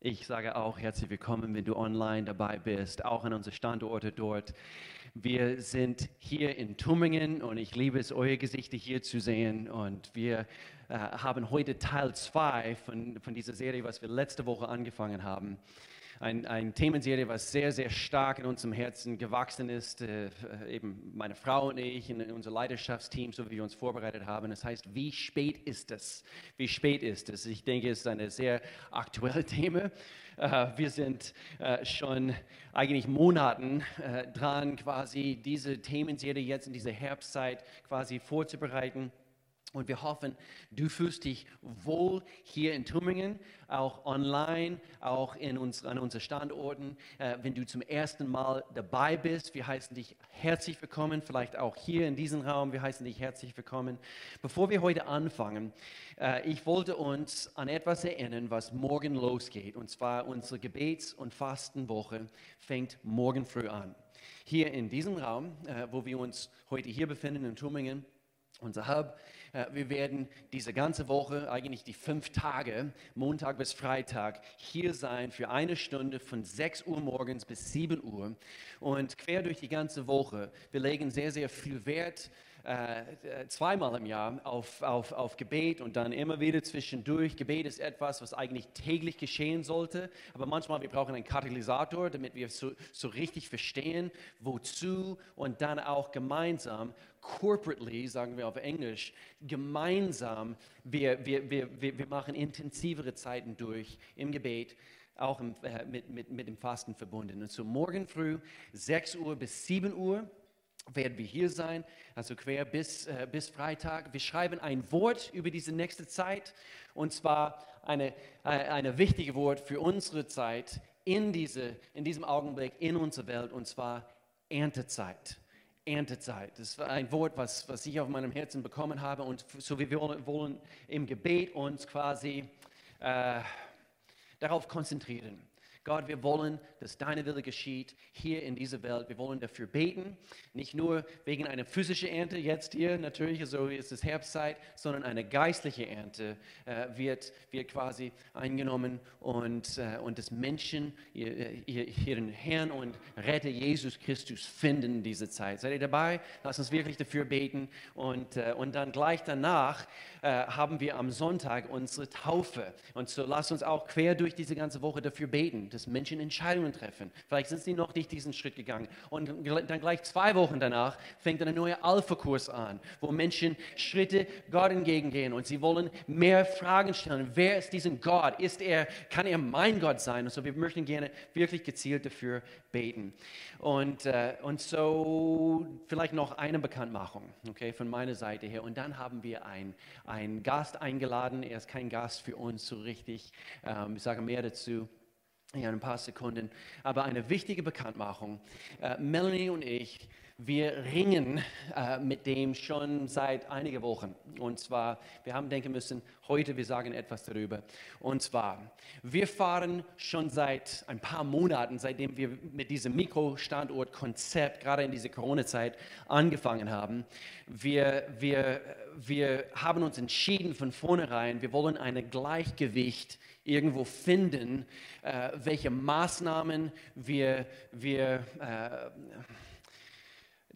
Ich sage auch herzlich willkommen, wenn du online dabei bist, auch an unsere Standorte dort. Wir sind hier in Tummingen und ich liebe es, eure Gesichter hier zu sehen. Und wir äh, haben heute Teil 2 von, von dieser Serie, was wir letzte Woche angefangen haben ein, ein Themenserie, was sehr, sehr stark in unserem Herzen gewachsen ist. Äh, eben meine Frau und ich, in, unser Leidenschaftsteam, so wie wir uns vorbereitet haben. Das heißt, wie spät ist es? Wie spät ist es? Ich denke, es ist ein sehr aktuelles Thema. Äh, wir sind äh, schon eigentlich Monaten äh, dran, quasi diese Themenserie jetzt in dieser Herbstzeit quasi vorzubereiten. Und wir hoffen, du fühlst dich wohl hier in Tübingen, auch online, auch in uns, an unseren Standorten. Äh, wenn du zum ersten Mal dabei bist, wir heißen dich herzlich willkommen, vielleicht auch hier in diesem Raum, wir heißen dich herzlich willkommen. Bevor wir heute anfangen, äh, ich wollte uns an etwas erinnern, was morgen losgeht. Und zwar unsere Gebets- und Fastenwoche fängt morgen früh an. Hier in diesem Raum, äh, wo wir uns heute hier befinden in Tübingen, unser Hub, äh, wir werden diese ganze Woche, eigentlich die fünf Tage, Montag bis Freitag, hier sein für eine Stunde von 6 Uhr morgens bis 7 Uhr. Und quer durch die ganze Woche, wir legen sehr, sehr viel Wert äh, zweimal im Jahr auf, auf, auf Gebet und dann immer wieder zwischendurch. Gebet ist etwas, was eigentlich täglich geschehen sollte, aber manchmal wir brauchen einen Katalysator, damit wir so, so richtig verstehen, wozu und dann auch gemeinsam corporately, sagen wir auf Englisch, gemeinsam, wir, wir, wir, wir machen intensivere Zeiten durch im Gebet, auch äh, mit, mit, mit dem Fasten verbunden. Und so morgen früh, 6 Uhr bis 7 Uhr, werden wir hier sein, also quer bis, äh, bis Freitag. Wir schreiben ein Wort über diese nächste Zeit, und zwar eine, äh, eine wichtige Wort für unsere Zeit in, diese, in diesem Augenblick in unserer Welt, und zwar Erntezeit. Erntezeit. Das war ein Wort, was, was ich auf meinem Herzen bekommen habe. Und so wie wir wollen im Gebet uns quasi äh, darauf konzentrieren. Gott, wir wollen, dass deine Wille geschieht hier in dieser Welt. Wir wollen dafür beten, nicht nur wegen einer physischen Ernte jetzt hier, natürlich, so ist es Herbstzeit, sondern eine geistliche Ernte äh, wird, wird quasi eingenommen und, äh, und dass Menschen ihren Herrn und Retter Jesus Christus finden in dieser Zeit. Seid ihr dabei? Lass uns wirklich dafür beten und, äh, und dann gleich danach äh, haben wir am Sonntag unsere Taufe und so lass uns auch quer durch diese ganze Woche dafür beten dass Menschen Entscheidungen treffen. Vielleicht sind sie noch nicht diesen Schritt gegangen. Und dann gleich zwei Wochen danach fängt ein neuer Alpha-Kurs an, wo Menschen Schritte Gott entgegengehen und sie wollen mehr Fragen stellen. Wer ist diesen Gott? Ist er, kann er mein Gott sein? Und so, wir möchten gerne wirklich gezielt dafür beten. Und, äh, und so vielleicht noch eine Bekanntmachung, okay, von meiner Seite her. Und dann haben wir einen Gast eingeladen. Er ist kein Gast für uns so richtig. Ähm, ich sage mehr dazu in ein paar Sekunden. Aber eine wichtige Bekanntmachung. Äh, Melanie und ich, wir ringen äh, mit dem schon seit einigen Wochen. Und zwar, wir haben denken müssen, heute wir sagen etwas darüber. Und zwar, wir fahren schon seit ein paar Monaten, seitdem wir mit diesem Mikrostandort-Konzept, gerade in dieser Corona-Zeit, angefangen haben. Wir, wir, wir haben uns entschieden von vornherein, wir wollen ein Gleichgewicht irgendwo finden, äh, welche Maßnahmen wir, wir äh,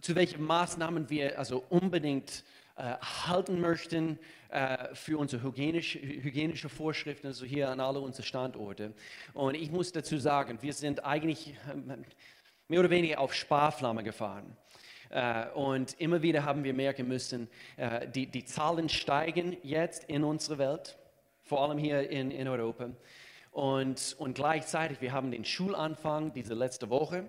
zu welchen Maßnahmen wir also unbedingt äh, halten möchten äh, für unsere hygienische, hygienische Vorschriften, also hier an alle unsere Standorte. Und ich muss dazu sagen, wir sind eigentlich ähm, mehr oder weniger auf Sparflamme gefahren. Uh, und immer wieder haben wir merken müssen, die, die Zahlen steigen jetzt in unserer Welt vor allem hier in, in Europa. Und, und gleichzeitig, wir haben den Schulanfang diese letzte Woche.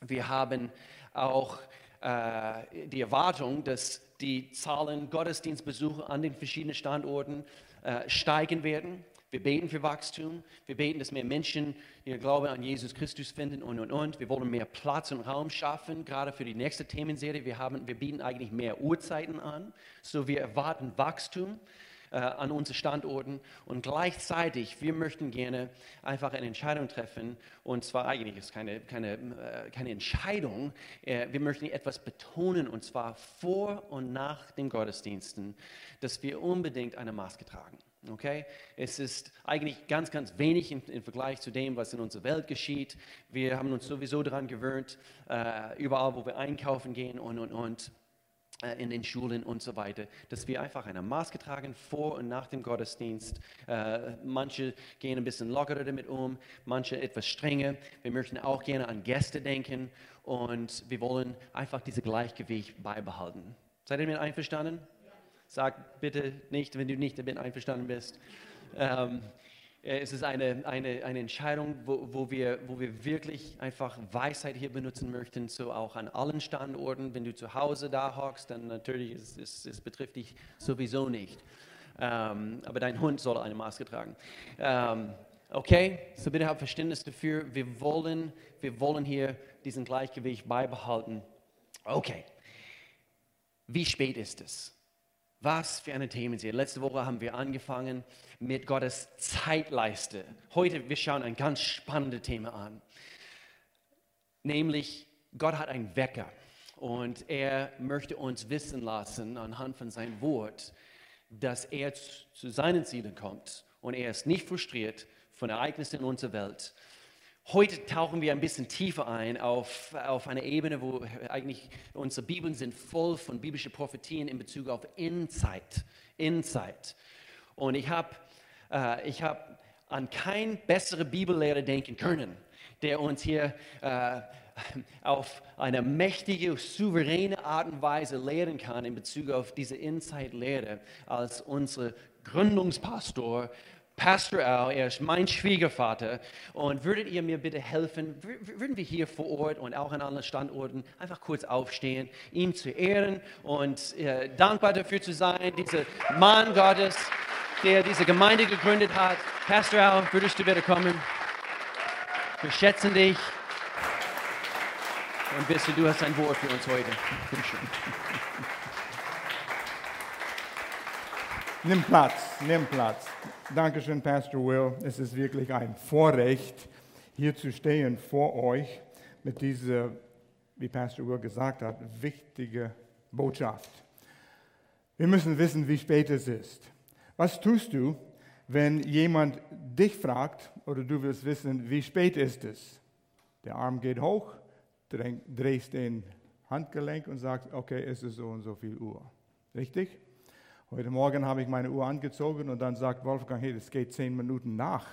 Wir haben auch äh, die Erwartung, dass die Zahlen Gottesdienstbesuche an den verschiedenen Standorten äh, steigen werden. Wir beten für Wachstum. Wir beten, dass mehr Menschen ihr Glaube an Jesus Christus finden und, und, und. Wir wollen mehr Platz und Raum schaffen, gerade für die nächste Themenserie. Wir, haben, wir bieten eigentlich mehr Uhrzeiten an. So wir erwarten Wachstum äh, an unseren Standorten und gleichzeitig, wir möchten gerne einfach eine Entscheidung treffen und zwar eigentlich ist keine, keine, äh, keine Entscheidung, äh, wir möchten etwas betonen und zwar vor und nach den Gottesdiensten, dass wir unbedingt eine Maske tragen. Okay? Es ist eigentlich ganz, ganz wenig im, im, Vergleich zu dem, was in unserer Welt geschieht. Wir haben uns sowieso daran gewöhnt, äh, überall, wo wir einkaufen gehen und, und, und in den Schulen und so weiter, dass wir einfach eine Maske tragen vor und nach dem Gottesdienst. Äh, manche gehen ein bisschen lockerer damit um, manche etwas strenger. Wir möchten auch gerne an Gäste denken und wir wollen einfach dieses Gleichgewicht beibehalten. Seid ihr mit einverstanden? Sag bitte nicht, wenn du nicht damit einverstanden bist. Ähm, äh, es ist eine, eine, eine Entscheidung, wo, wo, wir, wo wir wirklich einfach Weisheit hier benutzen möchten, so auch an allen Standorten. Wenn du zu Hause da hockst, dann natürlich, es, es, es betrifft dich sowieso nicht. Ähm, aber dein Hund soll eine Maske tragen. Ähm, okay, so bitte habt Verständnis dafür. Wir wollen, wir wollen hier diesen Gleichgewicht beibehalten. Okay, wie spät ist es? Was für eine Themenserie. Letzte Woche haben wir angefangen mit Gottes Zeitleiste. Heute, wir schauen ein ganz spannendes Thema an. Nämlich, Gott hat einen Wecker und er möchte uns wissen lassen anhand von seinem Wort, dass er zu seinen Zielen kommt und er ist nicht frustriert von Ereignissen in unserer Welt, Heute tauchen wir ein bisschen tiefer ein auf, auf eine Ebene, wo eigentlich unsere Bibeln sind voll von biblischen Prophetien in Bezug auf Insight. Insight. Und ich habe äh, hab an kein bessere Bibellehrer denken können, der uns hier äh, auf eine mächtige, souveräne Art und Weise lehren kann in Bezug auf diese Insight-Lehre als unser Gründungspastor Pastor Al, er ist mein Schwiegervater. Und würdet ihr mir bitte helfen, würden wir hier vor Ort und auch an anderen Standorten einfach kurz aufstehen, ihm zu ehren und äh, dankbar dafür zu sein, dieser Mann Gottes, der diese Gemeinde gegründet hat. Pastor Al, würdest du bitte kommen? Wir schätzen dich. Und bitte, du hast ein Wort für uns heute. Bitte schön. Nimm Platz, nimm Platz. Dankeschön, Pastor Will. Es ist wirklich ein Vorrecht, hier zu stehen vor euch mit dieser, wie Pastor Will gesagt hat, wichtige Botschaft. Wir müssen wissen, wie spät es ist. Was tust du, wenn jemand dich fragt oder du willst wissen, wie spät ist es? Der Arm geht hoch, drehst den Handgelenk und sagst, okay, es ist so und so viel Uhr. Richtig? Heute Morgen habe ich meine Uhr angezogen und dann sagt Wolfgang, hey, das geht zehn Minuten nach.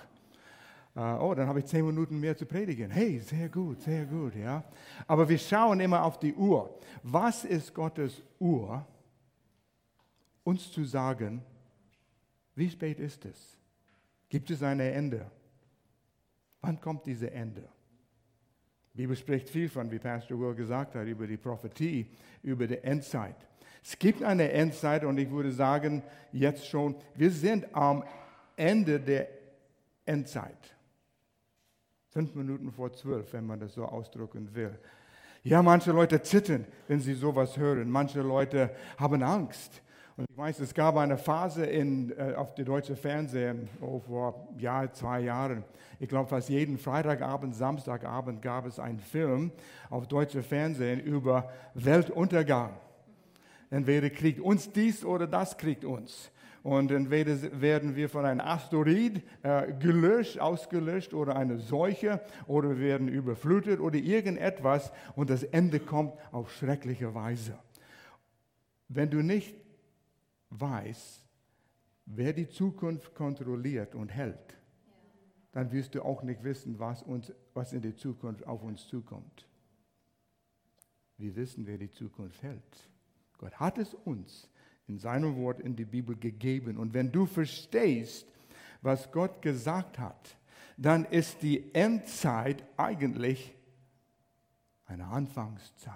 Uh, oh, dann habe ich zehn Minuten mehr zu predigen. Hey, sehr gut, sehr gut, ja. Aber wir schauen immer auf die Uhr. Was ist Gottes Uhr, uns zu sagen, wie spät ist es? Gibt es ein Ende? Wann kommt dieses Ende? Die Bibel spricht viel von, wie Pastor Will gesagt hat, über die Prophetie, über die Endzeit. Es gibt eine Endzeit und ich würde sagen, jetzt schon, wir sind am Ende der Endzeit. Fünf Minuten vor zwölf, wenn man das so ausdrücken will. Ja, manche Leute zittern, wenn sie sowas hören. Manche Leute haben Angst. Und ich weiß, es gab eine Phase in, äh, auf der deutschen Fernsehen oh, vor ja, zwei Jahren. Ich glaube, fast jeden Freitagabend, Samstagabend gab es einen Film auf deutschem Fernsehen über Weltuntergang. Entweder kriegt uns dies oder das kriegt uns. Und entweder werden wir von einem Asteroid äh, gelöscht, ausgelöscht oder eine Seuche oder werden überflutet oder irgendetwas und das Ende kommt auf schreckliche Weise. Wenn du nicht weißt, wer die Zukunft kontrolliert und hält, dann wirst du auch nicht wissen, was, uns, was in der Zukunft auf uns zukommt. Wir wissen, wer die Zukunft hält. Gott hat es uns in seinem Wort in die Bibel gegeben. Und wenn du verstehst, was Gott gesagt hat, dann ist die Endzeit eigentlich eine Anfangszeit.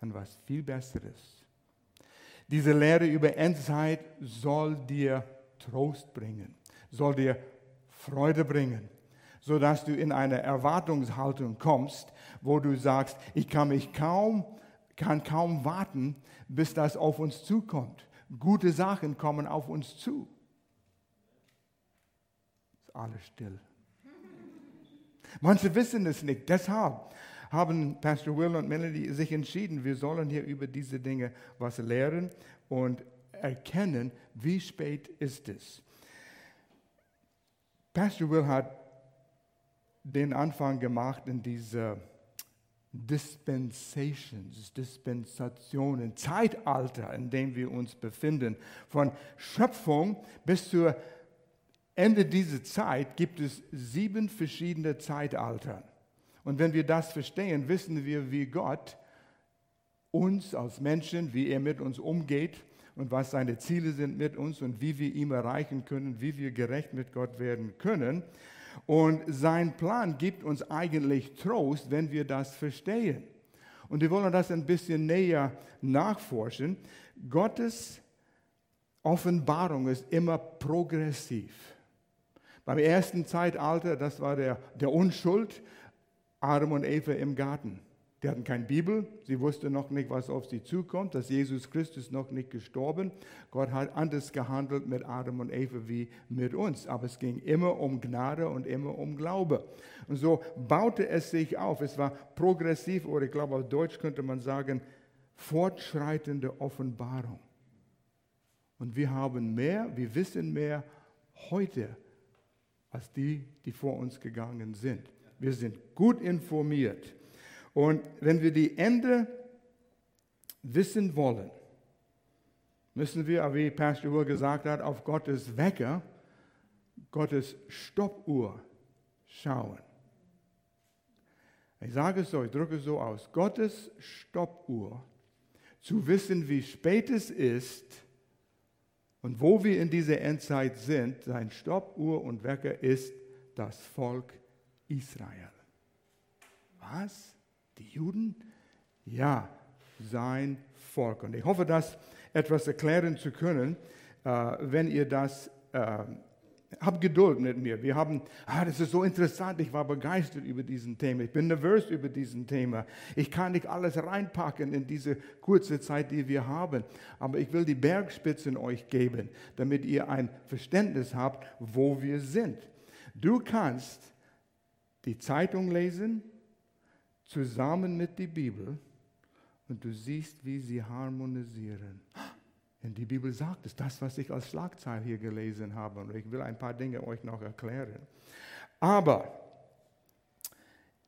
An was viel Besseres. Diese Lehre über Endzeit soll dir Trost bringen, soll dir Freude bringen, sodass du in eine Erwartungshaltung kommst, wo du sagst, ich kann mich kaum kann kaum warten, bis das auf uns zukommt. Gute Sachen kommen auf uns zu. Ist alles still. Manche wissen es nicht. Deshalb haben Pastor Will und Melody sich entschieden, wir sollen hier über diese Dinge was lehren und erkennen, wie spät ist es. Pastor Will hat den Anfang gemacht in dieser Dispensations, Dispensationen, Zeitalter, in dem wir uns befinden. Von Schöpfung bis zu Ende dieser Zeit gibt es sieben verschiedene Zeitalter. Und wenn wir das verstehen, wissen wir, wie Gott uns als Menschen, wie er mit uns umgeht und was seine Ziele sind mit uns und wie wir ihm erreichen können, wie wir gerecht mit Gott werden können. Und sein Plan gibt uns eigentlich Trost, wenn wir das verstehen. Und wir wollen das ein bisschen näher nachforschen. Gottes Offenbarung ist immer progressiv. Beim ersten Zeitalter, das war der, der Unschuld, Adam und Eva im Garten. Die hatten keine Bibel, sie wussten noch nicht, was auf sie zukommt, dass Jesus Christus noch nicht gestorben. Gott hat anders gehandelt mit Adam und Eva wie mit uns, aber es ging immer um Gnade und immer um Glaube. Und so baute es sich auf. Es war progressiv oder ich glaube auf Deutsch könnte man sagen, fortschreitende Offenbarung. Und wir haben mehr, wir wissen mehr heute als die, die vor uns gegangen sind. Wir sind gut informiert. Und wenn wir die Ende wissen wollen, müssen wir, wie Pastor Uhr gesagt hat, auf Gottes Wecker, Gottes Stoppuhr schauen. Ich sage es so, ich drücke es so aus. Gottes Stoppuhr, zu wissen, wie spät es ist und wo wir in dieser Endzeit sind, sein Stoppuhr und Wecker ist das Volk Israel. Was? Die Juden? Ja, sein Volk. Und ich hoffe, das etwas erklären zu können, äh, wenn ihr das äh, habt Geduld mit mir. Wir haben, ah, das ist so interessant, ich war begeistert über diesen Thema. Ich bin nervös über diesen Thema. Ich kann nicht alles reinpacken in diese kurze Zeit, die wir haben. Aber ich will die Bergspitzen euch geben, damit ihr ein Verständnis habt, wo wir sind. Du kannst die Zeitung lesen, zusammen mit der Bibel und du siehst, wie sie harmonisieren. Denn die Bibel sagt es, das, was ich als Schlagzeile hier gelesen habe. Und ich will ein paar Dinge euch noch erklären. Aber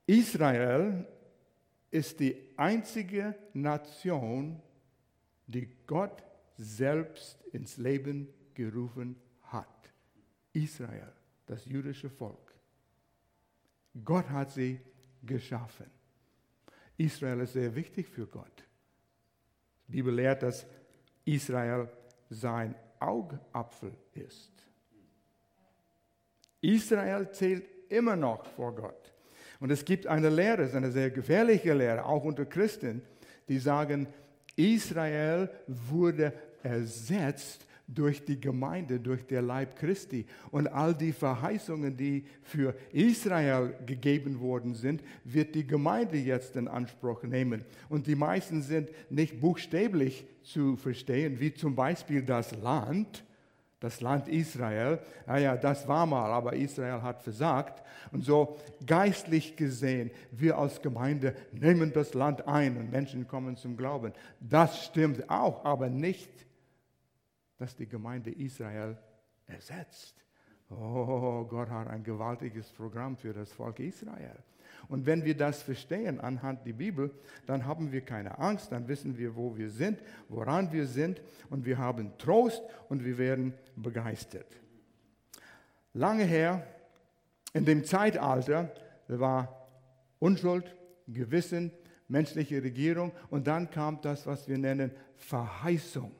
Israel ist die einzige Nation, die Gott selbst ins Leben gerufen hat. Israel, das jüdische Volk. Gott hat sie geschaffen. Israel ist sehr wichtig für Gott. Die Bibel lehrt, dass Israel sein Augapfel ist. Israel zählt immer noch vor Gott. Und es gibt eine Lehre, eine sehr gefährliche Lehre, auch unter Christen, die sagen, Israel wurde ersetzt durch die Gemeinde, durch der Leib Christi. Und all die Verheißungen, die für Israel gegeben worden sind, wird die Gemeinde jetzt in Anspruch nehmen. Und die meisten sind nicht buchstäblich zu verstehen, wie zum Beispiel das Land, das Land Israel. Naja, das war mal, aber Israel hat versagt. Und so geistlich gesehen, wir als Gemeinde nehmen das Land ein und Menschen kommen zum Glauben. Das stimmt auch, aber nicht das die Gemeinde Israel ersetzt. Oh, Gott hat ein gewaltiges Programm für das Volk Israel. Und wenn wir das verstehen anhand der Bibel, dann haben wir keine Angst, dann wissen wir, wo wir sind, woran wir sind und wir haben Trost und wir werden begeistert. Lange her, in dem Zeitalter, war Unschuld, Gewissen, menschliche Regierung und dann kam das, was wir nennen Verheißung.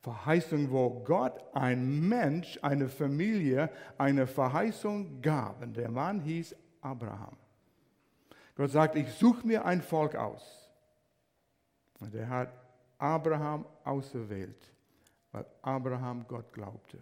Verheißung, wo Gott ein Mensch, eine Familie, eine Verheißung gab. Und der Mann hieß Abraham. Gott sagt, ich suche mir ein Volk aus. Und er hat Abraham auserwählt, weil Abraham Gott glaubte.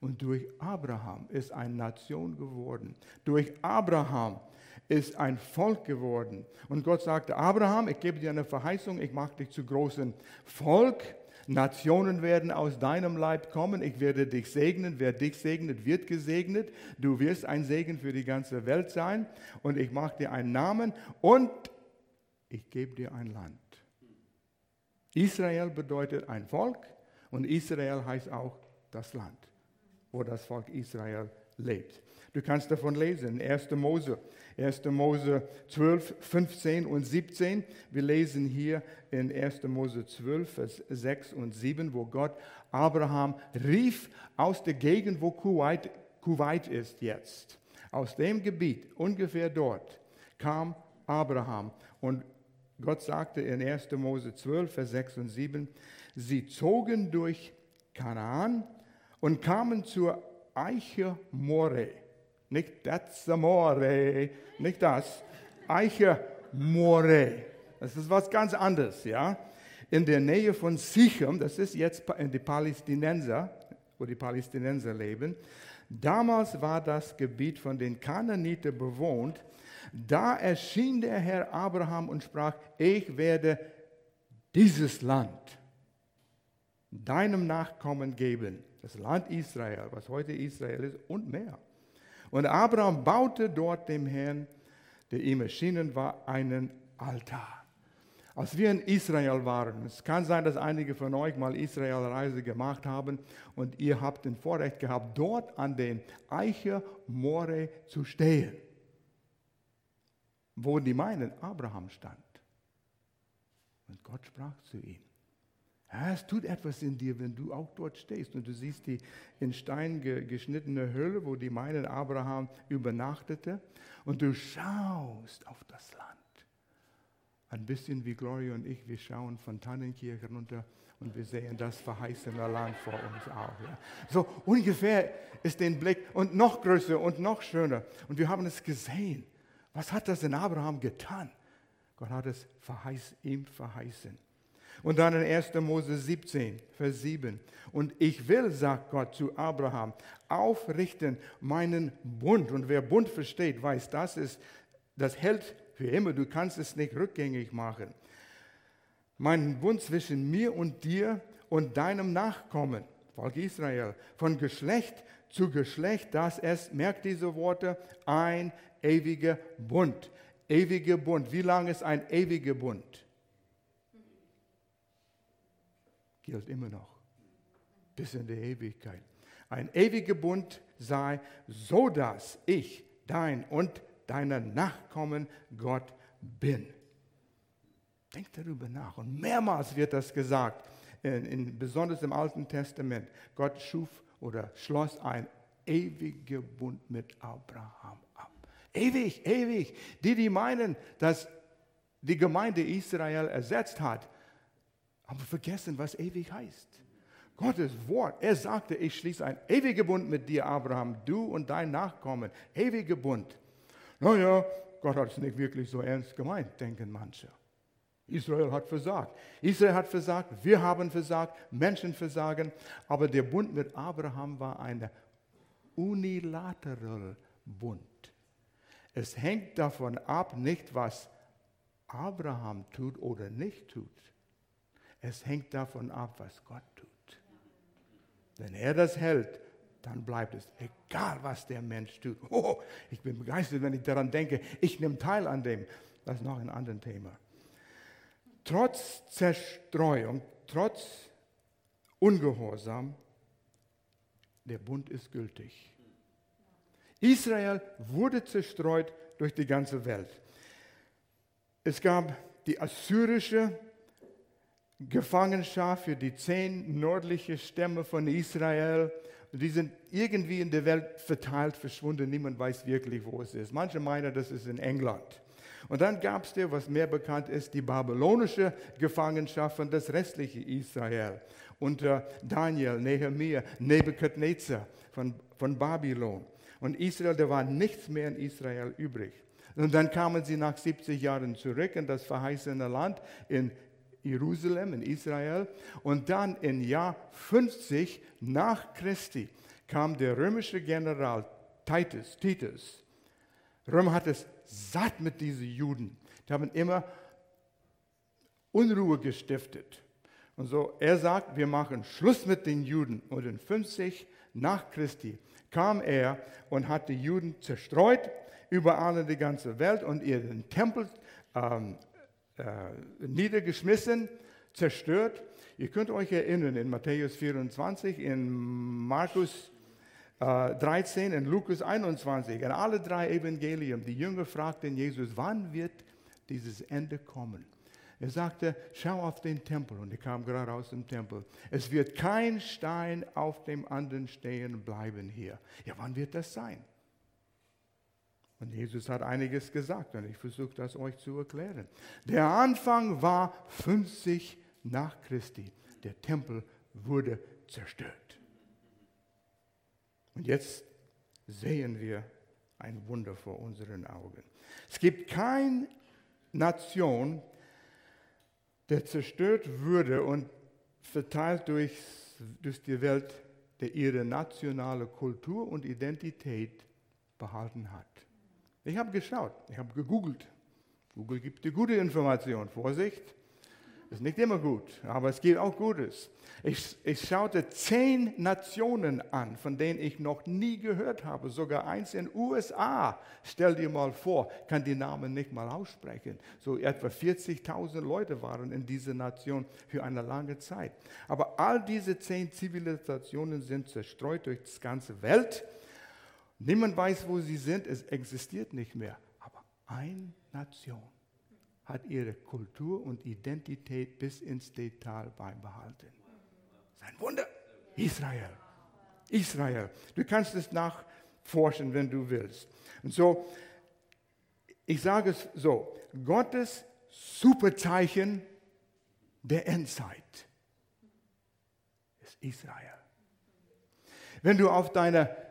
Und durch Abraham ist eine Nation geworden. Durch Abraham ist ein Volk geworden. Und Gott sagte, Abraham, ich gebe dir eine Verheißung, ich mache dich zu großem Volk. Nationen werden aus deinem Leib kommen. Ich werde dich segnen. Wer dich segnet, wird gesegnet. Du wirst ein Segen für die ganze Welt sein. Und ich mache dir einen Namen und ich gebe dir ein Land. Israel bedeutet ein Volk Und Israel heißt auch das Land, wo das Volk Israel lebt. Du kannst davon lesen, 1. Mose, 1. Mose 12, 15 und 17. Wir lesen hier in 1. Mose 12, Vers 6 und 7, wo Gott Abraham rief aus der Gegend, wo Kuwait, Kuwait ist jetzt. Aus dem Gebiet, ungefähr dort, kam Abraham. Und Gott sagte in 1. Mose 12, Vers 6 und 7, sie zogen durch Kanaan und kamen zur Eiche More. Nicht das More, nicht das. Eiche More. Das ist was ganz anderes, ja. In der Nähe von Sichem, das ist jetzt die Palästinenser, wo die Palästinenser leben. Damals war das Gebiet von den Kanaaniten bewohnt. Da erschien der Herr Abraham und sprach, ich werde dieses Land deinem Nachkommen geben, das Land Israel, was heute Israel ist, und mehr. Und Abraham baute dort dem Herrn, der ihm erschienen war, einen Altar. Als wir in Israel waren, es kann sein, dass einige von euch mal Israelreise gemacht haben und ihr habt den Vorrecht gehabt, dort an den Eiche More zu stehen, wo die meinen Abraham stand. Und Gott sprach zu ihm. Ja, es tut etwas in dir, wenn du auch dort stehst und du siehst die in Stein geschnittene Höhle, wo die meinen Abraham übernachtete und du schaust auf das Land. Ein bisschen wie Gloria und ich, wir schauen von Tannenkirche runter und wir sehen das verheißene Land vor uns auch. Ja. So ungefähr ist den Blick und noch größer und noch schöner. Und wir haben es gesehen. Was hat das in Abraham getan? Gott hat es verheiß, ihm verheißen. Und dann in 1. Mose 17, Vers 7. Und ich will, sagt Gott zu Abraham, aufrichten meinen Bund. Und wer Bund versteht, weiß, das ist, das hält für immer. Du kannst es nicht rückgängig machen. Meinen Bund zwischen mir und dir und deinem Nachkommen, Volk Israel, von Geschlecht zu Geschlecht, dass es, merkt diese Worte, ein ewiger Bund. Ewiger Bund. Wie lang ist ein ewiger Bund? Gilt immer noch bis in die Ewigkeit. Ein ewiger Bund sei, so dass ich dein und deiner Nachkommen Gott bin. Denk darüber nach. Und mehrmals wird das gesagt, in, in, besonders im Alten Testament. Gott schuf oder schloss ein ewiger Bund mit Abraham ab. Ewig, ewig. Die, die meinen, dass die Gemeinde Israel ersetzt hat, haben vergessen, was ewig heißt. Gottes Wort, er sagte, ich schließe einen ewigen Bund mit dir, Abraham, du und dein Nachkommen. Ewiger Bund. Naja, Gott hat es nicht wirklich so ernst gemeint, denken manche. Israel hat versagt. Israel hat versagt, wir haben versagt, Menschen versagen. Aber der Bund mit Abraham war ein unilateral Bund. Es hängt davon ab, nicht was Abraham tut oder nicht tut. Es hängt davon ab, was Gott tut. Wenn er das hält, dann bleibt es, egal was der Mensch tut. Oh, ich bin begeistert, wenn ich daran denke, ich nehme teil an dem. Das ist noch ein anderes Thema. Trotz Zerstreuung, trotz Ungehorsam, der Bund ist gültig. Israel wurde zerstreut durch die ganze Welt. Es gab die assyrische Gefangenschaft für die zehn nördlichen Stämme von Israel. Die sind irgendwie in der Welt verteilt, verschwunden. Niemand weiß wirklich, wo es ist. Manche meinen, das ist in England. Und dann gab es dir, was mehr bekannt ist, die babylonische Gefangenschaft von das restliche Israel. Unter Daniel, Nehemiah, Nebukadnezar von, von Babylon. Und Israel, da war nichts mehr in Israel übrig. Und dann kamen sie nach 70 Jahren zurück in das verheißene Land in Jerusalem in Israel. Und dann im Jahr 50 nach Christi kam der römische General Titus, Titus. Rom hat es satt mit diesen Juden. Die haben immer Unruhe gestiftet. Und so, er sagt, wir machen Schluss mit den Juden. Und in 50 nach Christi kam er und hat die Juden zerstreut überall in die ganze Welt und ihren Tempel ähm, äh, niedergeschmissen, zerstört. Ihr könnt euch erinnern in Matthäus 24, in Markus 13, äh, in Lukas 21, in alle drei Evangelien. Die Jünger fragten Jesus, wann wird dieses Ende kommen? Er sagte, schau auf den Tempel. Und er kam gerade aus dem Tempel. Es wird kein Stein auf dem anderen stehen bleiben hier. Ja, wann wird das sein? Und Jesus hat einiges gesagt und ich versuche das euch zu erklären. Der Anfang war 50 nach Christi. Der Tempel wurde zerstört. Und jetzt sehen wir ein Wunder vor unseren Augen. Es gibt keine Nation, der zerstört würde und verteilt durch, durch die Welt, der ihre nationale Kultur und Identität behalten hat. Ich habe geschaut, ich habe gegoogelt. Google gibt die gute Information. Vorsicht, ist nicht immer gut, aber es gibt auch Gutes. Ich, ich schaute zehn Nationen an, von denen ich noch nie gehört habe, sogar eins in den USA. Stell dir mal vor, kann die Namen nicht mal aussprechen. So etwa 40.000 Leute waren in dieser Nation für eine lange Zeit. Aber all diese zehn Zivilisationen sind zerstreut durch die ganze Welt. Niemand weiß, wo sie sind, es existiert nicht mehr. Aber eine Nation hat ihre Kultur und Identität bis ins Detail beibehalten. Das ein Wunder. Israel. Israel. Du kannst es nachforschen, wenn du willst. Und so, ich sage es so, Gottes Superzeichen der Endzeit ist Israel. Wenn du auf deine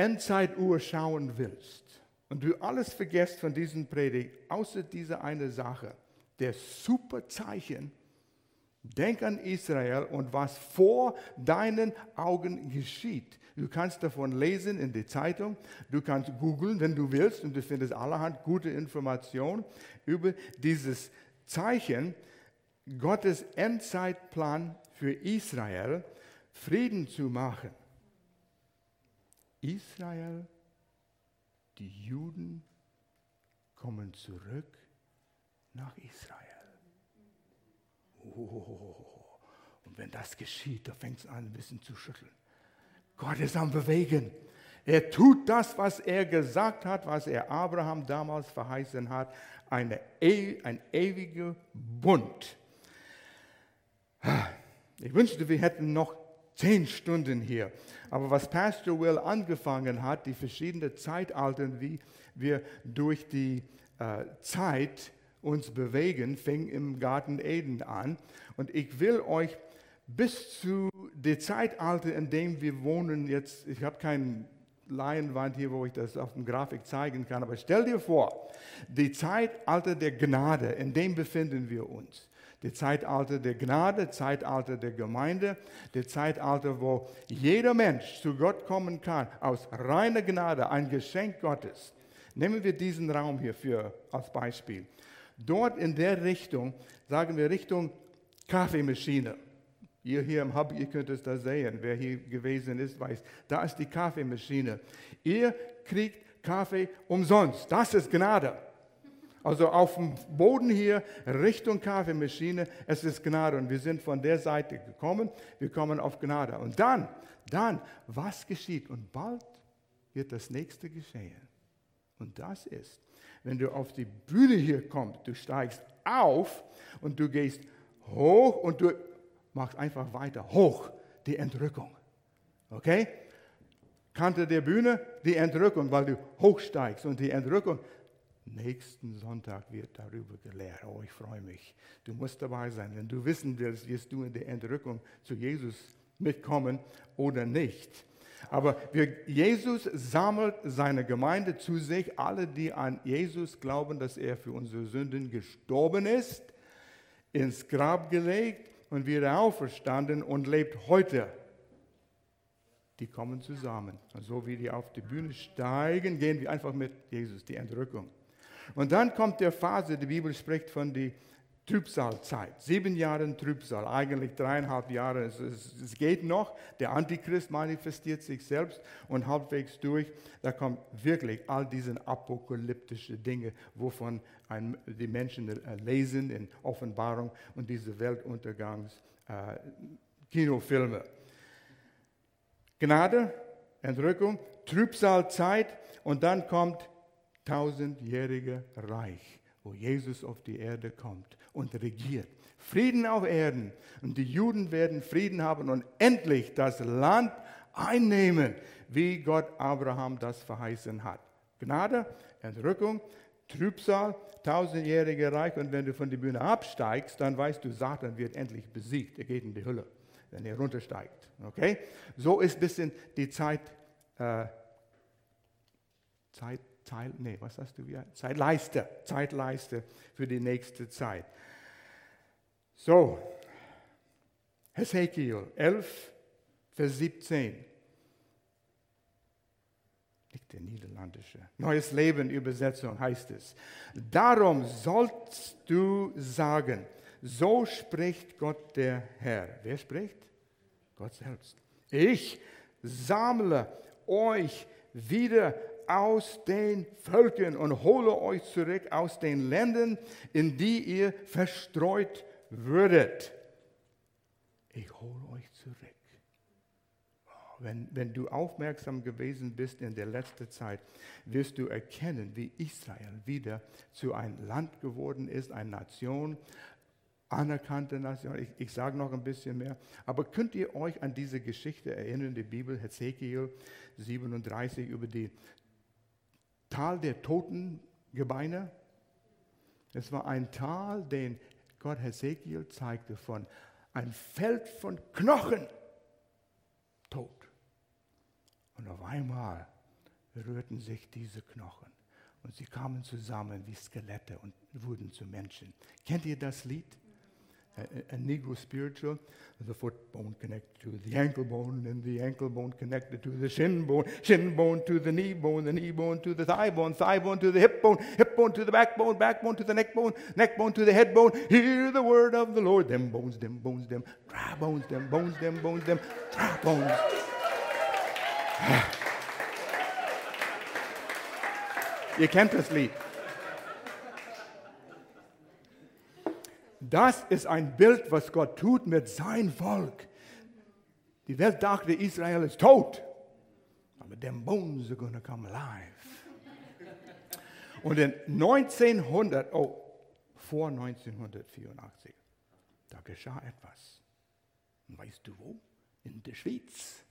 Endzeituhr schauen willst, und du alles vergisst von diesem Predigt, außer dieser eine Sache, der super Zeichen, denk an Israel und was vor deinen Augen geschieht. Du kannst davon lesen in der Zeitung, du kannst googeln, wenn du willst, und du findest allerhand gute Informationen über dieses Zeichen, Gottes Endzeitplan für Israel, Frieden zu machen. Israel die Juden kommen zurück nach Israel. Oh, und wenn das geschieht, da fängt es an, ein bisschen zu schütteln. Gott ist am Bewegen. Er tut das, was er gesagt hat, was er Abraham damals verheißen hat, eine, ein ewiger Bund. Ich wünschte, wir hätten noch zehn Stunden hier. Aber was Pastor Will angefangen hat, die verschiedenen Zeitalter, wie wir durch die äh, Zeit uns bewegen, fing im Garten Eden an. Und ich will euch bis zu dem Zeitalter, in dem wir wohnen, jetzt, ich habe keinen Leinwand hier, wo ich das auf dem Grafik zeigen kann, aber stell dir vor, die Zeitalter der Gnade, in dem befinden wir uns das Zeitalter der Gnade, Zeitalter der Gemeinde, das Zeitalter, wo jeder Mensch zu Gott kommen kann, aus reiner Gnade, ein Geschenk Gottes. Nehmen wir diesen Raum hier für, als Beispiel. Dort in der Richtung, sagen wir Richtung Kaffeemaschine. Ihr hier im Hub, ihr könnt es da sehen. Wer hier gewesen ist, weiß, da ist die Kaffeemaschine. Ihr kriegt Kaffee umsonst. Das ist Gnade. Also auf dem Boden hier Richtung Kaffeemaschine, es ist Gnade und wir sind von der Seite gekommen, wir kommen auf Gnade. Und dann, dann, was geschieht? Und bald wird das nächste geschehen. Und das ist, wenn du auf die Bühne hier kommst, du steigst auf und du gehst hoch und du machst einfach weiter hoch, die Entrückung. Okay? Kante der Bühne, die Entrückung, weil du hochsteigst und die Entrückung, Nächsten Sonntag wird darüber gelehrt. Oh, ich freue mich. Du musst dabei sein. Wenn du wissen willst, wirst du in der Entrückung zu Jesus mitkommen oder nicht. Aber wir, Jesus sammelt seine Gemeinde zu sich, alle, die an Jesus glauben, dass er für unsere Sünden gestorben ist, ins Grab gelegt und wieder auferstanden und lebt heute. Die kommen zusammen. Und so wie die auf die Bühne steigen, gehen wir einfach mit Jesus, die Entrückung. Und dann kommt der Phase, die Bibel spricht von der Trübsalzeit. Sieben Jahre Trübsal, eigentlich dreieinhalb Jahre. Es, es, es, geht noch. Der Antichrist manifestiert sich selbst und halbwegs durch. Da kommt wirklich all diese apokalyptischen Dinge, wovon ein, die Menschen äh, lesen in Offenbarung und diese Weltuntergangs äh. Gnade, Entrückung, Trübsalzeit und dann kommt tausendjährige Reich, wo Jesus auf die Erde kommt und regiert. Frieden auf Erden. Und die Juden werden Frieden haben und endlich das Land einnehmen, wie Gott Abraham das verheißen hat. Gnade, Entrückung, Trübsal, tausendjährige Reich. Und wenn du von der Bühne absteigst, dann weißt du, Satan wird endlich besiegt. Er geht in die Hülle, wenn er runtersteigt. Okay? So ist ein bisschen die Zeit, äh, Zeit, Teil, nee, was hast du wieder? Zeitleiste, Zeitleiste für die nächste Zeit. So, Hesekiel 11, Vers 17. Nicht der niederländische. Neues Leben Übersetzung heißt es. Darum sollst du sagen, so spricht Gott der Herr. Wer spricht? Gott selbst. Ich sammle euch wieder aus den Völkern und hole euch zurück aus den Ländern, in die ihr verstreut würdet. Ich hole euch zurück. Wenn, wenn du aufmerksam gewesen bist in der letzten Zeit, wirst du erkennen, wie Israel wieder zu einem Land geworden ist, eine Nation, anerkannte Nation. Ich, ich sage noch ein bisschen mehr. Aber könnt ihr euch an diese Geschichte erinnern, die Bibel, Hezekiel 37, über die Tal der toten Gebeine? Es war ein Tal, den Gott Hesekiel zeigte von ein Feld von Knochen, tot. Und auf einmal rührten sich diese Knochen und sie kamen zusammen wie Skelette und wurden zu Menschen. Kennt ihr das Lied? A, a Negro spiritual, the foot bone connected to the ankle bone, and the ankle bone connected to the shin bone, shin bone to the knee bone, the knee bone to the thigh bone, thigh bone to the hip bone, hip bone to the backbone, backbone to the neck bone, neck bone to the head bone. Hear the word of the Lord. Them bones, them bones, them dry bones, them bones, them bones, them dry bones. Ihr kennt das Das ist ein Bild, was Gott tut mit seinem Volk. Die Welt dachte, Israel ist tot. Aber them bones are to come alive. Und in 1900, oh, vor 1984, da geschah etwas. Und weißt du wo? In der Schweiz.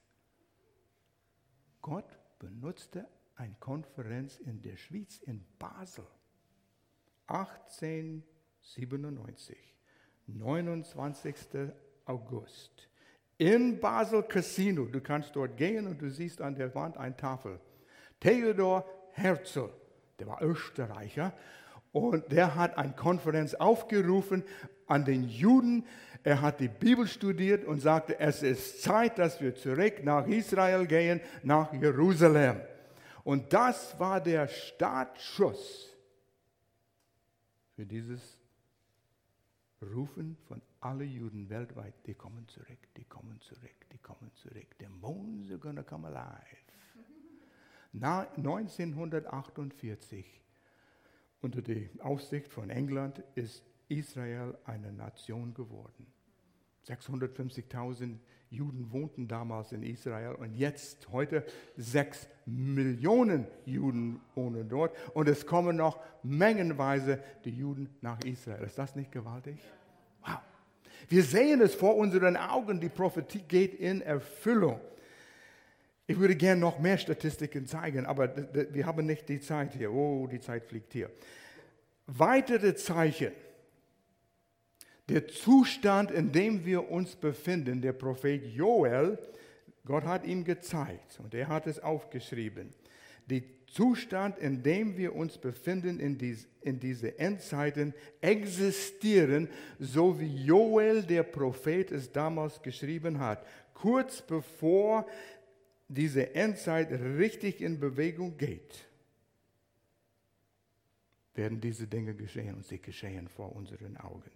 Gott benutzte eine Konferenz in der Schweiz, in Basel. 1897. 29. August. In Basel Casino, du kannst dort gehen und du siehst an der Wand eine Tafel. Theodor Herzl, der war Österreicher, und der hat eine Konferenz aufgerufen an den Juden. Er hat die Bibel studiert und sagte, es ist Zeit, dass wir zurück nach Israel gehen, nach Jerusalem. Und das war der Startschuss für dieses rufen von allen Juden weltweit, die kommen zurück, die kommen zurück, die kommen zurück. The bones are gonna come alive. Na, 1948, unter der Aufsicht von England, ist Israel eine Nation geworden. 650.000 Juden wohnten damals in Israel und jetzt, heute, sechs Millionen Juden wohnen dort und es kommen noch mengenweise die Juden nach Israel. Ist das nicht gewaltig? Wow. Wir sehen es vor unseren Augen, die Prophetie geht in Erfüllung. Ich würde gerne noch mehr Statistiken zeigen, aber wir haben nicht die Zeit hier. Oh, die Zeit fliegt hier. Weitere Zeichen der Zustand, in dem wir uns befinden, der Prophet Joel, Gott hat ihm gezeigt und er hat es aufgeschrieben. Der Zustand, in dem wir uns befinden in, dies, in diese Endzeiten, existieren, so wie Joel, der Prophet, es damals geschrieben hat, kurz bevor diese Endzeit richtig in Bewegung geht werden diese Dinge geschehen und sie geschehen vor unseren Augen.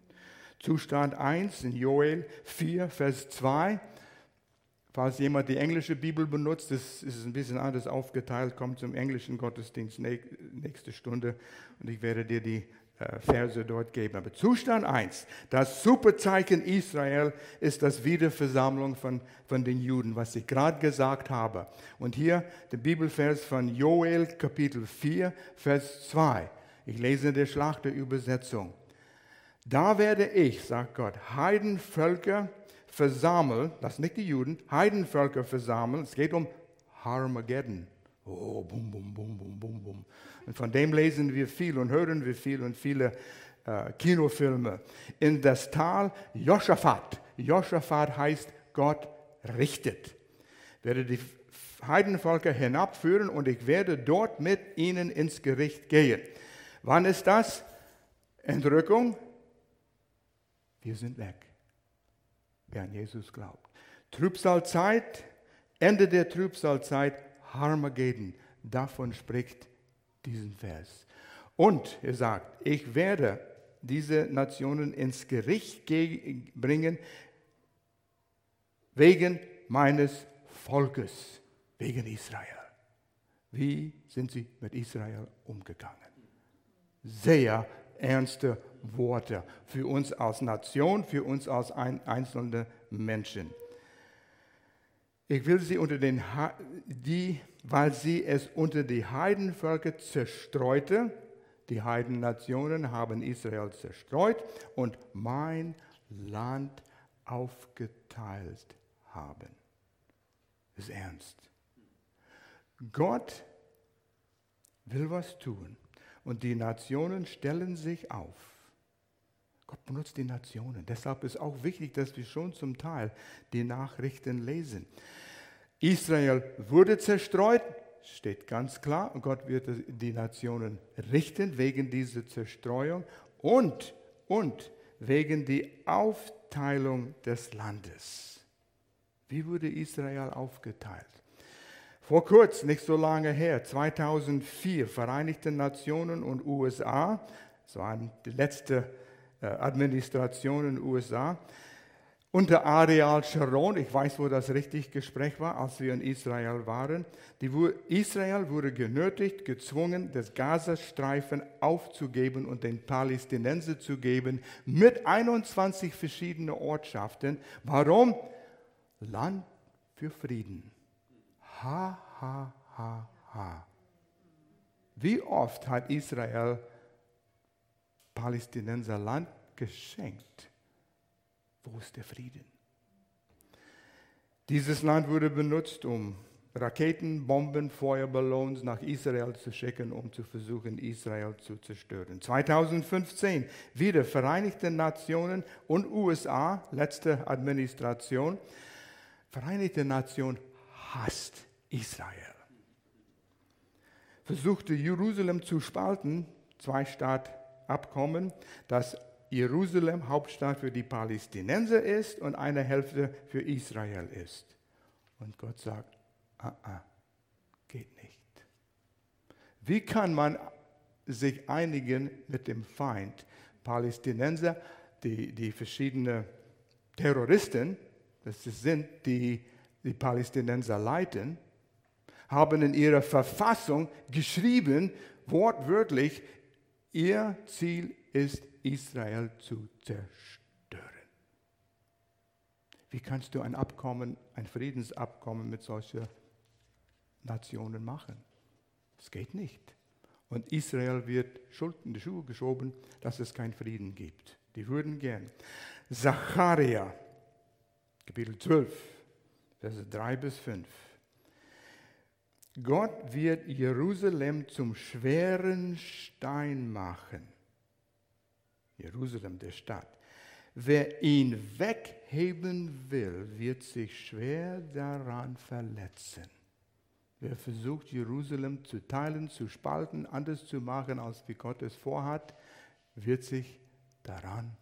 Zustand 1 in Joel 4, Vers 2. Falls jemand die englische Bibel benutzt, das ist ein bisschen anders aufgeteilt, kommt zum englischen Gottesdienst nächste Stunde und ich werde dir die äh, Verse dort geben. Aber Zustand 1, das Superzeichen Israel ist das Wiederversammlung von, von den Juden, was ich gerade gesagt habe. Und hier der Bibelvers von Joel Kapitel 4, Vers 2. Ich lese in der Schlachterübersetzung. Da werde ich, sagt Gott, Heidenvölker versammeln, das sind nicht die Juden, Heidenvölker versammeln. Es geht um Armageddon. Oh, bum, bum, bum, bum, bum, bum. Und von dem lesen wir viel und hören wir viel und viele äh, Kinofilme. In das Tal Joschafat. Joschafat heißt Gott richtet. Ich werde die Heidenvölker hinabführen und ich werde dort mit ihnen ins Gericht gehen. Wann ist das? Entrückung? Wir sind weg. Wer an Jesus glaubt. Trübsalzeit, Ende der Trübsalzeit, Harmageddon. Davon spricht diesen Vers. Und er sagt, ich werde diese Nationen ins Gericht bringen wegen meines Volkes, wegen Israel. Wie sind sie mit Israel umgegangen? Sehr ernste Worte für uns als Nation, für uns als ein, einzelne Menschen. Ich will sie unter den, die, weil sie es unter die Heidenvölker zerstreute, die Heidennationen haben Israel zerstreut und mein Land aufgeteilt haben. Das ist ernst. Gott will was tun und die Nationen stellen sich auf. Gott benutzt die Nationen. Deshalb ist auch wichtig, dass wir schon zum Teil die Nachrichten lesen. Israel wurde zerstreut, steht ganz klar, und Gott wird die Nationen richten wegen dieser Zerstreuung und, und wegen der Aufteilung des Landes. Wie wurde Israel aufgeteilt? Vor kurzem, nicht so lange her, 2004, Vereinigte Nationen und USA, das war die letzte äh, Administration in den USA, unter Ariel Sharon, ich weiß, wo das richtig Gespräch war, als wir in Israel waren, die, Israel wurde genötigt, gezwungen, das Gazastreifen aufzugeben und den Palästinenser zu geben, mit 21 verschiedenen Ortschaften. Warum? Land für Frieden. Ha, ha, ha, ha. Wie oft hat Israel Palästinenser Land geschenkt? Wo ist der Frieden? Dieses Land wurde benutzt, um Raketen, Bomben, Feuerballons nach Israel zu schicken, um zu versuchen, Israel zu zerstören. 2015 wieder Vereinigte Nationen und USA, letzte Administration. Vereinigte Nationen hasst Israel. Versuchte Jerusalem zu spalten, Zwei-Staat-Abkommen, das Jerusalem Hauptstadt für die Palästinenser ist und eine Hälfte für Israel ist. Und Gott sagt, ah, ah, geht nicht. Wie kann man sich einigen mit dem Feind? Palästinenser, die, die verschiedenen Terroristen, das sind die die Palästinenser leiten, haben in ihrer Verfassung geschrieben, wortwörtlich, ihr Ziel ist, Israel zu zerstören. Wie kannst du ein Abkommen, ein Friedensabkommen mit solchen Nationen machen? Es geht nicht. Und Israel wird Schuld in die Schuhe geschoben, dass es keinen Frieden gibt. Die würden gern. Zacharia, Kapitel 12, Verse 3 bis 5. Gott wird Jerusalem zum schweren Stein machen. Jerusalem, der Stadt. Wer ihn wegheben will, wird sich schwer daran verletzen. Wer versucht, Jerusalem zu teilen, zu spalten, anders zu machen, als wie Gott es vorhat, wird sich daran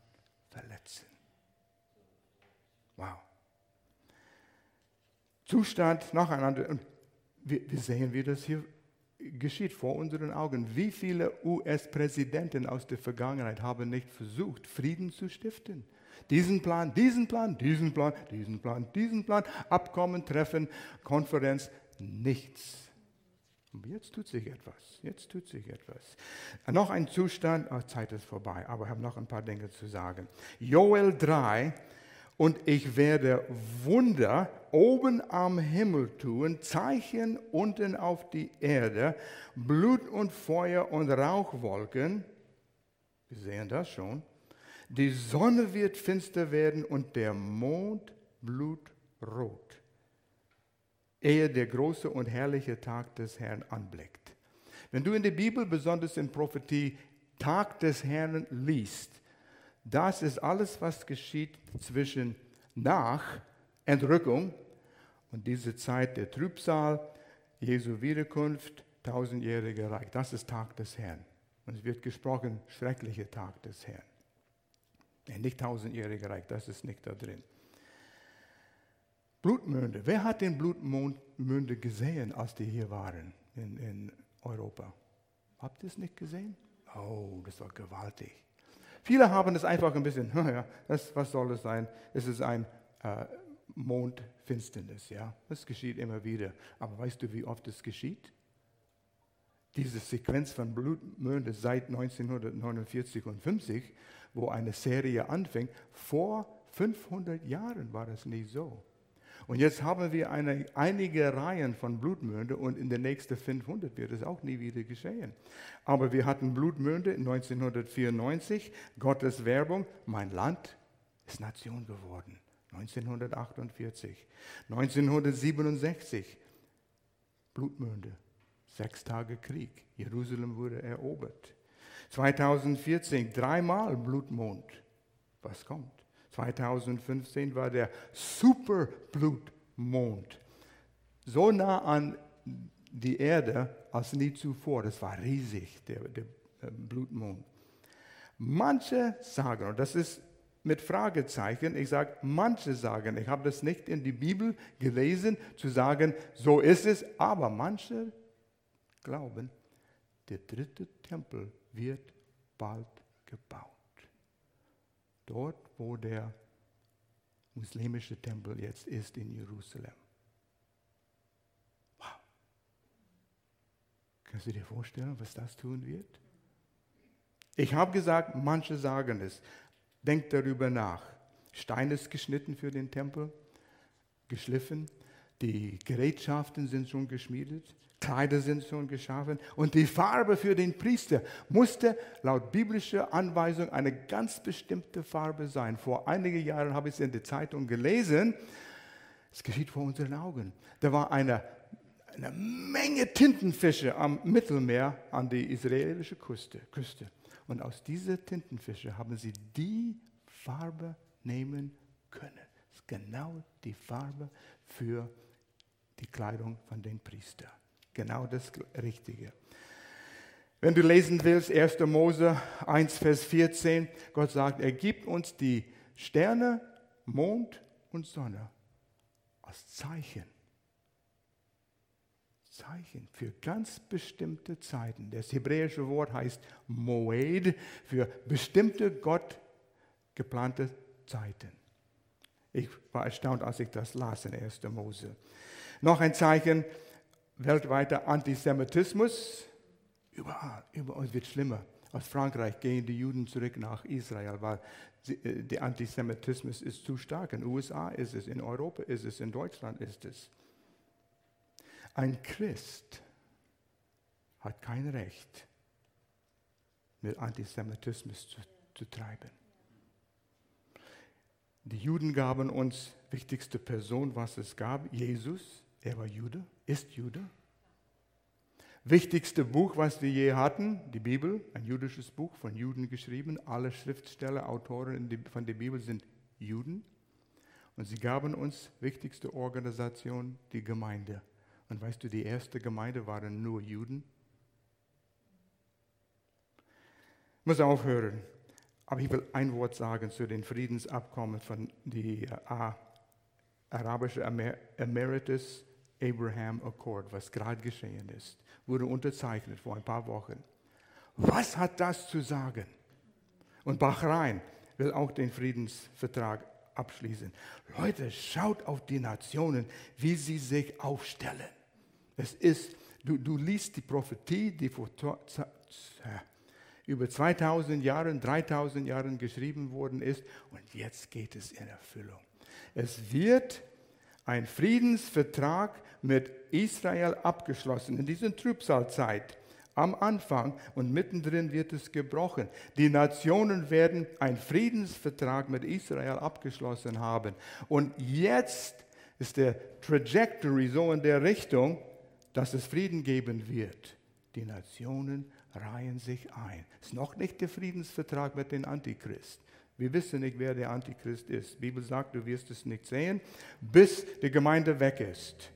verletzen. Wow. Zustand nacheinander. Und wir, wir sehen, wie das hier geschieht vor unseren Augen. Wie viele US-Präsidenten aus der Vergangenheit haben nicht versucht, Frieden zu stiften? Diesen Plan, diesen Plan, diesen Plan, diesen Plan, diesen Plan, Abkommen, Treffen, Konferenz, nichts. Jetzt tut sich etwas. Jetzt tut sich etwas. Noch ein Zustand, oh, Zeit ist vorbei, aber ich habe noch ein paar Dinge zu sagen. Joel 3, und ich werde Wunder oben am Himmel tun, Zeichen unten auf die Erde, Blut und Feuer und Rauchwolken. Wir sehen das schon. Die Sonne wird finster werden und der Mond blutrot, ehe der große und herrliche Tag des Herrn anblickt. Wenn du in der Bibel, besonders in Prophetie, Tag des Herrn liest, das ist alles, was geschieht zwischen nach Entrückung und diese Zeit der Trübsal, Jesu Wiederkunft, tausendjähriger Reich. Das ist Tag des Herrn. Und es wird gesprochen, schrecklicher Tag des Herrn. Nee, nicht tausendjähriger Reich, das ist nicht da drin. Blutmünde. Wer hat den Blutmünde gesehen, als die hier waren in, in Europa? Habt ihr es nicht gesehen? Oh, das war gewaltig. Viele haben es einfach ein bisschen, naja, das, was soll es sein? Es ist ein äh, Mondfinsternis, ja. Das geschieht immer wieder. Aber weißt du, wie oft es geschieht? Diese Sequenz von Blutmünde seit 1949 und 50 wo eine Serie anfing. Vor 500 Jahren war das nie so. Und jetzt haben wir eine, einige Reihen von Blutmünde und in den nächsten 500 wird es auch nie wieder geschehen. Aber wir hatten Blutmünde 1994, Gottes Werbung, mein Land ist Nation geworden. 1948, 1967, Blutmünde, sechs Tage Krieg, Jerusalem wurde erobert. 2014 dreimal Blutmond. Was kommt? 2015 war der Superblutmond. So nah an die Erde als nie zuvor. Das war riesig, der, der äh, Blutmond. Manche sagen, und das ist mit Fragezeichen, ich sage, manche sagen, ich habe das nicht in die Bibel gelesen, zu sagen, so ist es, aber manche glauben, der dritte Tempel wird bald gebaut. Dort, wo der muslimische Tempel jetzt ist in Jerusalem. Wow. Kannst du dir vorstellen, was das tun wird? Ich habe gesagt, manche sagen es. Denkt darüber nach. Stein ist geschnitten für den Tempel, geschliffen. Die Gerätschaften sind schon geschmiedet. Kleider sind schon geschaffen und die Farbe für den Priester musste laut biblischer Anweisung eine ganz bestimmte Farbe sein. Vor einigen Jahren habe ich es in der Zeitung gelesen. Es geschieht vor unseren Augen. Da war eine, eine Menge Tintenfische am Mittelmeer an die israelische Küste, Küste. Und aus diesen Tintenfische haben sie die Farbe nehmen können. Das ist genau die Farbe für die Kleidung von den Priestern genau das Richtige. Wenn du lesen willst, 1. Mose 1, Vers 14, Gott sagt, er gibt uns die Sterne, Mond und Sonne als Zeichen. Zeichen für ganz bestimmte Zeiten. Das hebräische Wort heißt Moed, für bestimmte Gott geplante Zeiten. Ich war erstaunt, als ich das las in 1. Mose. Noch ein Zeichen, weltweiter Antisemitismus. Überall, überall wird schlimmer. Aus Frankreich gehen die Juden zurück nach Israel, weil äh, der Antisemitismus ist zu stark. In den USA ist es, in Europa ist es, in Deutschland ist es. Ein Christ hat kein Recht, mit Antisemitismus zu, zu treiben. Die Juden gaben uns wichtigste Person, was es gab, Jesus. Er war Jude, ist Jude. Wichtigste Buch, was wir je hatten, die Bibel, ein jüdisches Buch von Juden geschrieben. Alle Schriftsteller, Autoren von der Bibel sind Juden. Und sie gaben uns wichtigste Organisation, die Gemeinde. Und weißt du, die erste Gemeinde waren nur Juden. Ich muss aufhören. Aber ich will ein Wort sagen zu den Friedensabkommen von die äh, arabische Emeritus Abraham Accord, was gerade geschehen ist, wurde unterzeichnet vor ein paar Wochen. Was hat das zu sagen? Und Bahrain will auch den Friedensvertrag abschließen. Leute, schaut auf die Nationen, wie sie sich aufstellen. Es ist, du, du liest die Prophetie, die vor über 2000 Jahren, 3000 Jahren geschrieben worden ist und jetzt geht es in Erfüllung. Es wird ein Friedensvertrag mit Israel abgeschlossen in dieser Trübsalzeit am Anfang und mittendrin wird es gebrochen. Die Nationen werden einen Friedensvertrag mit Israel abgeschlossen haben. Und jetzt ist der Trajectory so in der Richtung, dass es Frieden geben wird. Die Nationen reihen sich ein. Es ist noch nicht der Friedensvertrag mit dem Antichrist. Wir wissen nicht, wer der Antichrist ist. Die Bibel sagt, du wirst es nicht sehen, bis die Gemeinde weg ist.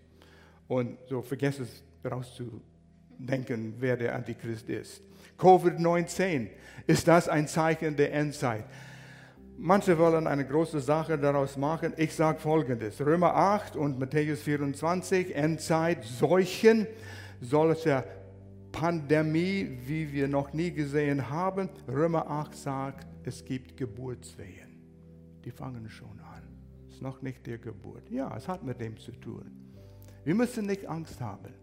Und so vergesst es rauszudenken, wer der Antichrist ist. Covid-19, ist das ein Zeichen der Endzeit? Manche wollen eine große Sache daraus machen. Ich sage folgendes: Römer 8 und Matthäus 24, Endzeit, Seuchen, solcher Pandemie, wie wir noch nie gesehen haben. Römer 8 sagt, es gibt Geburtswehen. Die fangen schon an. Es ist noch nicht der Geburt. Ja, es hat mit dem zu tun. Wir müssen nicht Angst haben,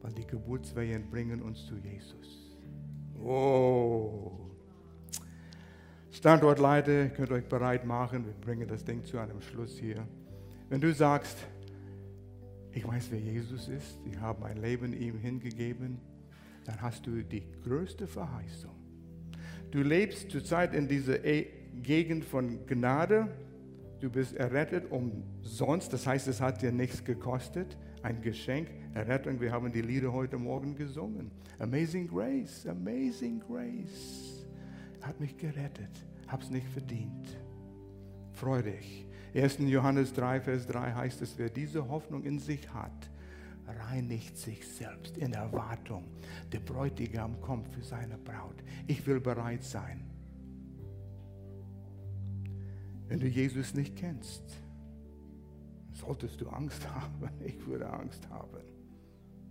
weil die Geburtswehen bringen uns zu Jesus. Oh. Standortleiter, könnt euch bereit machen. Wir bringen das Ding zu einem Schluss hier. Wenn du sagst, ich weiß, wer Jesus ist, ich habe mein Leben ihm hingegeben, dann hast du die größte Verheißung. Du lebst zurzeit in dieser e- Gegend von Gnade, du bist errettet umsonst, das heißt, es hat dir nichts gekostet, ein Geschenk, Errettung, wir haben die Lieder heute Morgen gesungen. Amazing Grace, Amazing Grace, hat mich gerettet, hab's nicht verdient. Freu dich. 1. Johannes 3, Vers 3 heißt es, wer diese Hoffnung in sich hat, reinigt sich selbst in Erwartung. Der Bräutigam kommt für seine Braut. Ich will bereit sein. Wenn du Jesus nicht kennst, solltest du Angst haben. Ich würde Angst haben.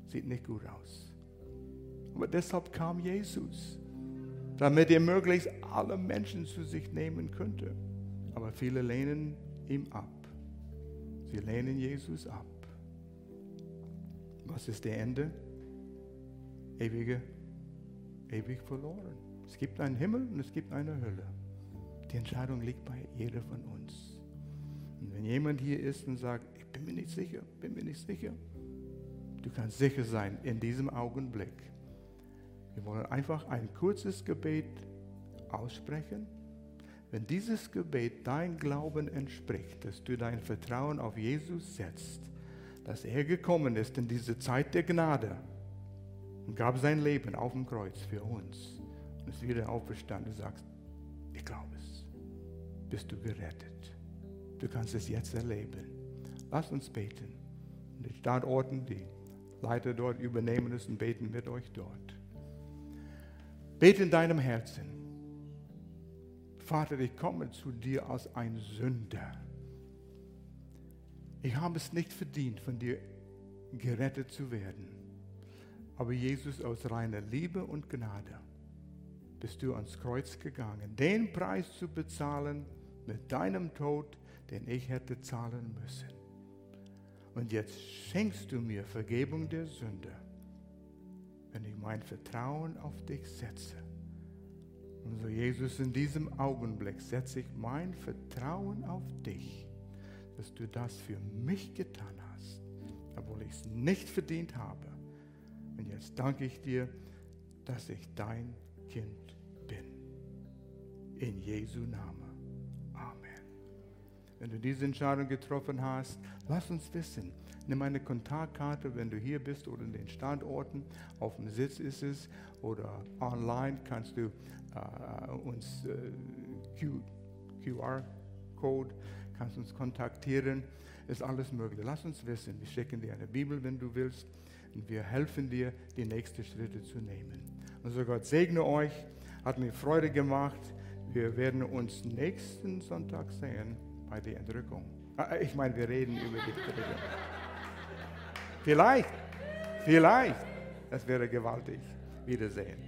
Sieht nicht gut aus. Aber deshalb kam Jesus, damit er möglichst alle Menschen zu sich nehmen könnte. Aber viele lehnen ihm ab. Sie lehnen Jesus ab. Was ist der Ende? Ewige, ewig verloren. Es gibt einen Himmel und es gibt eine Hölle. Die Entscheidung liegt bei jeder von uns. Und wenn jemand hier ist und sagt, ich bin mir nicht sicher, bin mir nicht sicher, du kannst sicher sein in diesem Augenblick. Wir wollen einfach ein kurzes Gebet aussprechen wenn dieses Gebet dein Glauben entspricht, dass du dein Vertrauen auf Jesus setzt, dass er gekommen ist in diese Zeit der Gnade und gab sein Leben auf dem Kreuz für uns und ist wieder auferstanden, du sagst, ich glaube bist du gerettet. Du kannst es jetzt erleben. Lass uns beten. Die Standorten, die Leiter dort übernehmen es und beten mit euch dort. Bete in deinem Herzen. Vater, ich komme zu dir als ein Sünder. Ich habe es nicht verdient, von dir gerettet zu werden. Aber Jesus, aus reiner Liebe und Gnade bist du ans Kreuz gegangen, den Preis zu bezahlen mit deinem Tod, den ich hätte zahlen müssen. Und jetzt schenkst du mir Vergebung der Sünde, wenn ich mein Vertrauen auf dich setze. Und so, Jesus, in diesem Augenblick setze ich mein Vertrauen auf dich, dass du das für mich getan hast, obwohl ich es nicht verdient habe. Und jetzt danke ich dir, dass ich dein Kind bin. In Jesu Namen. Wenn du diese Entscheidung getroffen hast, lass uns wissen. Nimm eine Kontaktkarte, wenn du hier bist oder in den Standorten. Auf dem Sitz ist es oder online kannst du äh, uns äh, QR-Code, kannst uns kontaktieren, ist alles möglich. Lass uns wissen, wir schicken dir eine Bibel, wenn du willst, und wir helfen dir, die nächsten Schritte zu nehmen. Und so Gott segne euch, hat mir Freude gemacht. Wir werden uns nächsten Sonntag sehen bei der Entrückung. Ah, ich meine, wir reden über die Entrückung. Vielleicht, vielleicht. Das wäre gewaltig. Wiedersehen.